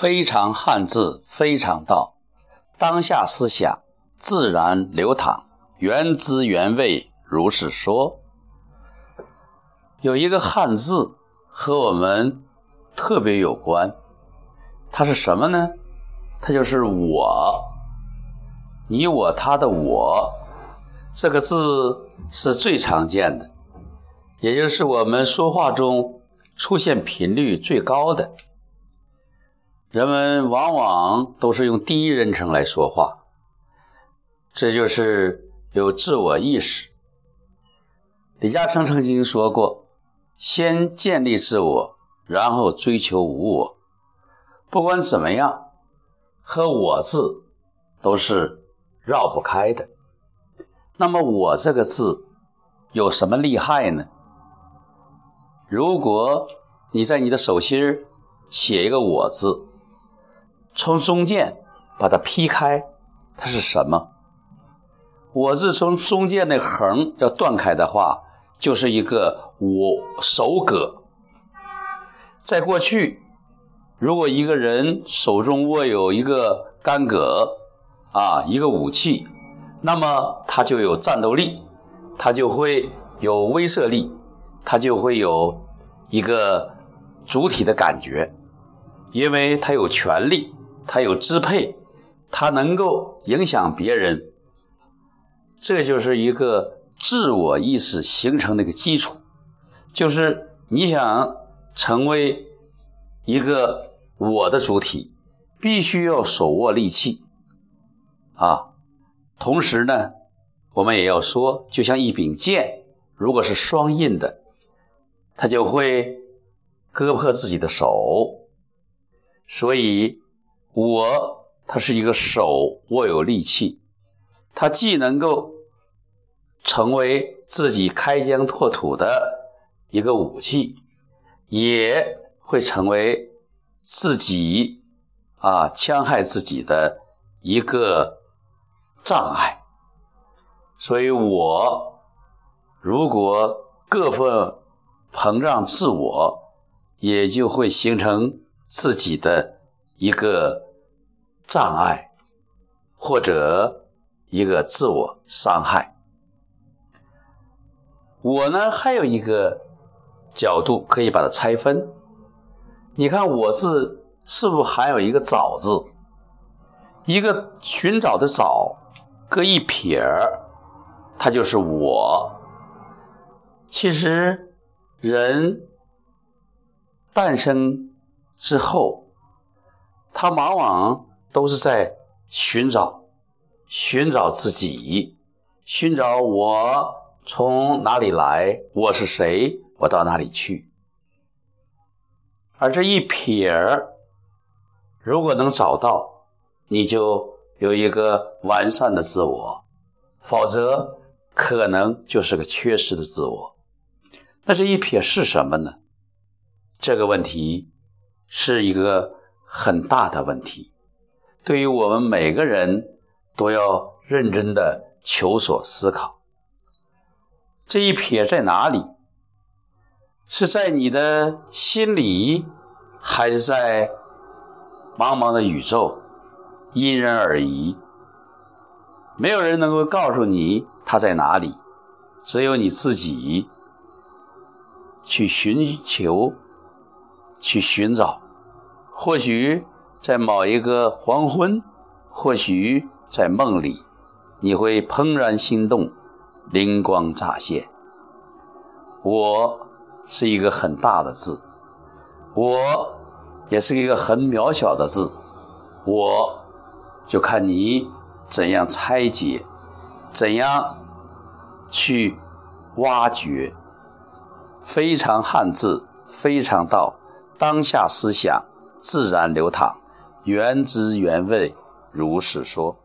非常汉字，非常道。当下思想自然流淌，原汁原味如是说。有一个汉字和我们特别有关，它是什么呢？它就是“我”，你我他的“我”这个字是最常见的，也就是我们说话中出现频率最高的。人们往往都是用第一人称来说话，这就是有自我意识。李嘉诚曾经说过：“先建立自我，然后追求无我。不管怎么样，和我字都是绕不开的。那么，我这个字有什么厉害呢？如果你在你的手心写一个我字。”从中间把它劈开，它是什么？我字从中间的横要断开的话，就是一个我手戈。在过去，如果一个人手中握有一个干戈啊，一个武器，那么他就有战斗力，他就会有威慑力，他就会有一个主体的感觉，因为他有权力。他有支配，他能够影响别人，这就是一个自我意识形成的一个基础。就是你想成为一个我的主体，必须要手握利器啊。同时呢，我们也要说，就像一柄剑，如果是双刃的，它就会割破自己的手。所以。我，它是一个手握有利器，它既能够成为自己开疆拓土的一个武器，也会成为自己啊戕害自己的一个障碍。所以，我如果过分膨胀自我，也就会形成自己的。一个障碍，或者一个自我伤害。我呢，还有一个角度可以把它拆分。你看“我”字是不是还有一个“找”字？一个寻找的“找”，搁一撇儿，它就是我。其实，人诞生之后。他往往都是在寻找，寻找自己，寻找我从哪里来，我是谁，我到哪里去。而这一撇儿，如果能找到，你就有一个完善的自我；否则，可能就是个缺失的自我。那这一撇是什么呢？这个问题是一个。很大的问题，对于我们每个人都要认真的求索思考。这一撇在哪里？是在你的心里，还是在茫茫的宇宙？因人而异，没有人能够告诉你它在哪里，只有你自己去寻求，去寻找。或许在某一个黄昏，或许在梦里，你会怦然心动，灵光乍现。我是一个很大的字，我也是一个很渺小的字，我就看你怎样拆解，怎样去挖掘。非常汉字，非常道，当下思想。自然流淌，原汁原味，如是说。